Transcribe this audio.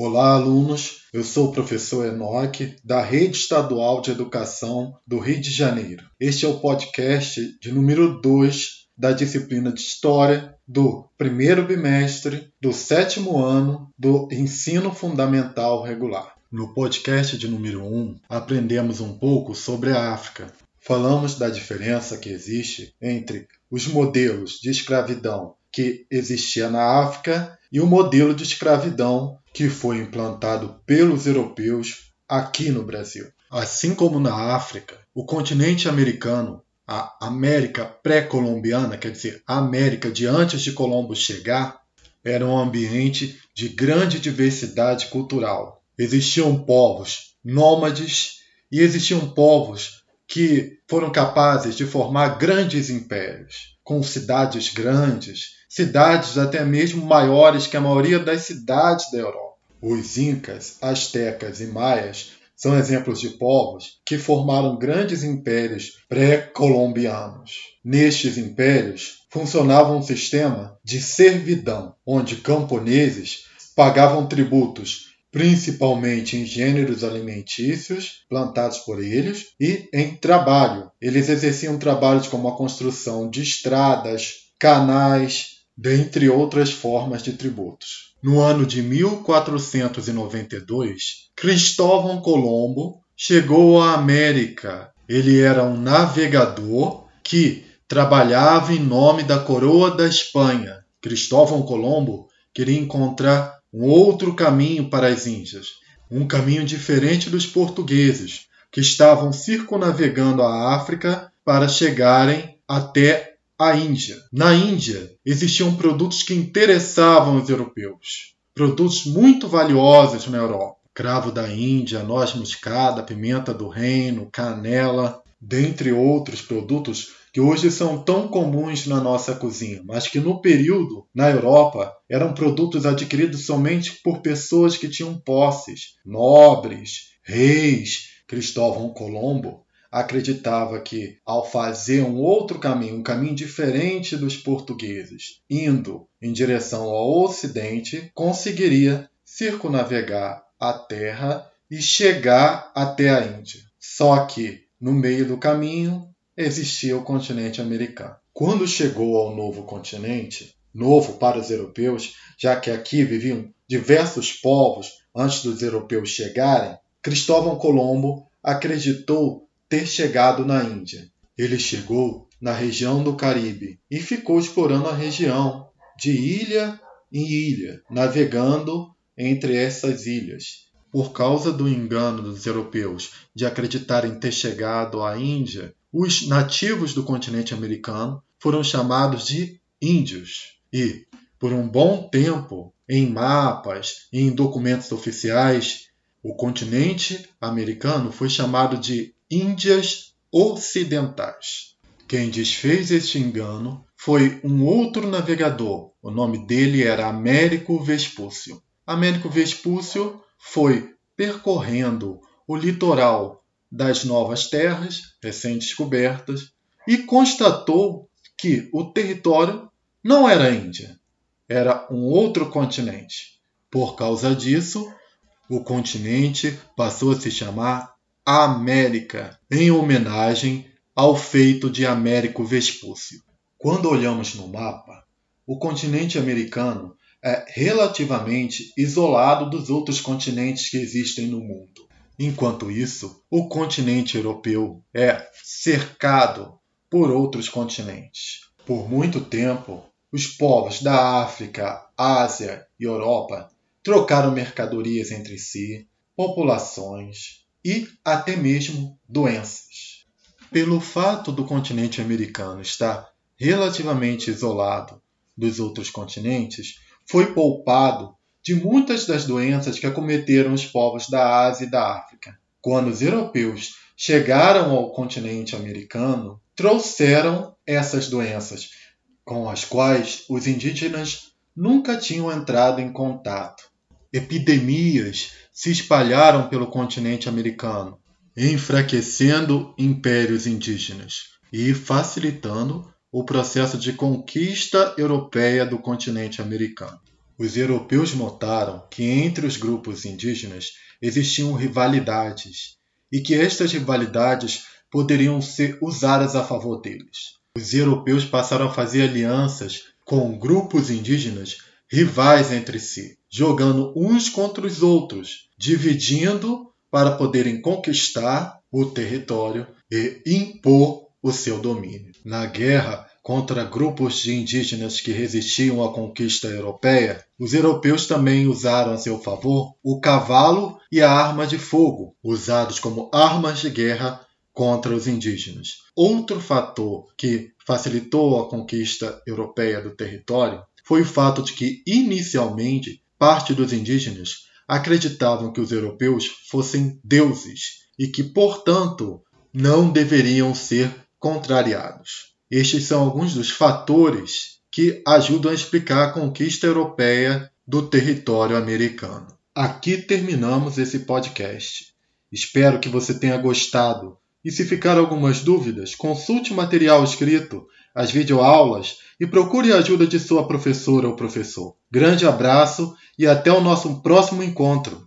Olá, alunos. Eu sou o professor Enoque, da Rede Estadual de Educação do Rio de Janeiro. Este é o podcast de número 2 da disciplina de História do primeiro bimestre do sétimo ano do Ensino Fundamental Regular. No podcast de número 1, um, aprendemos um pouco sobre a África. Falamos da diferença que existe entre os modelos de escravidão que existia na África e o modelo de escravidão que foi implantado pelos europeus aqui no Brasil. Assim como na África, o continente americano, a América pré-colombiana, quer dizer, a América de antes de Colombo chegar, era um ambiente de grande diversidade cultural. Existiam povos nômades e existiam povos que foram capazes de formar grandes impérios, com cidades grandes, cidades até mesmo maiores que a maioria das cidades da Europa. Os incas, astecas e maias são exemplos de povos que formaram grandes impérios pré-colombianos. Nestes impérios funcionava um sistema de servidão, onde camponeses pagavam tributos principalmente em gêneros alimentícios plantados por eles e em trabalho. Eles exerciam trabalhos como a construção de estradas, canais, dentre outras formas de tributos. No ano de 1492, Cristóvão Colombo chegou à América. Ele era um navegador que trabalhava em nome da coroa da Espanha. Cristóvão Colombo queria encontrar um outro caminho para as Índias, um caminho diferente dos portugueses, que estavam circunavegando a África para chegarem até a Índia. Na Índia existiam produtos que interessavam os europeus, produtos muito valiosos na Europa. Cravo da Índia, noz moscada, pimenta do reino, canela, dentre outros produtos que hoje são tão comuns na nossa cozinha, mas que no período, na Europa, eram produtos adquiridos somente por pessoas que tinham posses, nobres, reis. Cristóvão Colombo acreditava que, ao fazer um outro caminho, um caminho diferente dos portugueses, indo em direção ao ocidente, conseguiria circunavegar a terra e chegar até a Índia. Só que, no meio do caminho, existia o continente americano. Quando chegou ao novo continente, novo para os europeus, já que aqui viviam diversos povos antes dos europeus chegarem, Cristóvão Colombo acreditou ter chegado na Índia. Ele chegou na região do Caribe e ficou explorando a região, de ilha em ilha, navegando entre essas ilhas. Por causa do engano dos europeus de acreditarem ter chegado à Índia, os nativos do continente americano foram chamados de índios. E, por um bom tempo, em mapas e em documentos oficiais, o continente americano foi chamado de Índias Ocidentais. Quem desfez este engano foi um outro navegador. O nome dele era Américo Vespúcio. Américo Vespúcio foi percorrendo o litoral das novas terras recém-descobertas e constatou que o território não era Índia, era um outro continente. Por causa disso, o continente passou a se chamar América, em homenagem ao feito de Américo Vespúcio. Quando olhamos no mapa, o continente americano é relativamente isolado dos outros continentes que existem no mundo. Enquanto isso, o continente europeu é cercado por outros continentes. Por muito tempo, os povos da África, Ásia e Europa trocaram mercadorias entre si, populações, e até mesmo doenças. Pelo fato do continente americano estar relativamente isolado dos outros continentes, foi poupado de muitas das doenças que acometeram os povos da Ásia e da África. Quando os europeus chegaram ao continente americano, trouxeram essas doenças, com as quais os indígenas nunca tinham entrado em contato. Epidemias se espalharam pelo continente americano, enfraquecendo impérios indígenas e facilitando o processo de conquista europeia do continente americano. Os europeus notaram que entre os grupos indígenas existiam rivalidades e que estas rivalidades poderiam ser usadas a favor deles. Os europeus passaram a fazer alianças com grupos indígenas rivais entre si, jogando uns contra os outros, dividindo para poderem conquistar o território e impor o seu domínio. Na guerra contra grupos de indígenas que resistiam à conquista europeia, os europeus também usaram a seu favor o cavalo e a arma de fogo, usados como armas de guerra contra os indígenas. Outro fator que facilitou a conquista europeia do território foi o fato de que, inicialmente, parte dos indígenas acreditavam que os europeus fossem deuses e que, portanto, não deveriam ser contrariados. Estes são alguns dos fatores que ajudam a explicar a conquista europeia do território americano. Aqui terminamos esse podcast. Espero que você tenha gostado. E se ficar algumas dúvidas, consulte o material escrito, as videoaulas e procure a ajuda de sua professora ou professor. Grande abraço e até o nosso próximo encontro!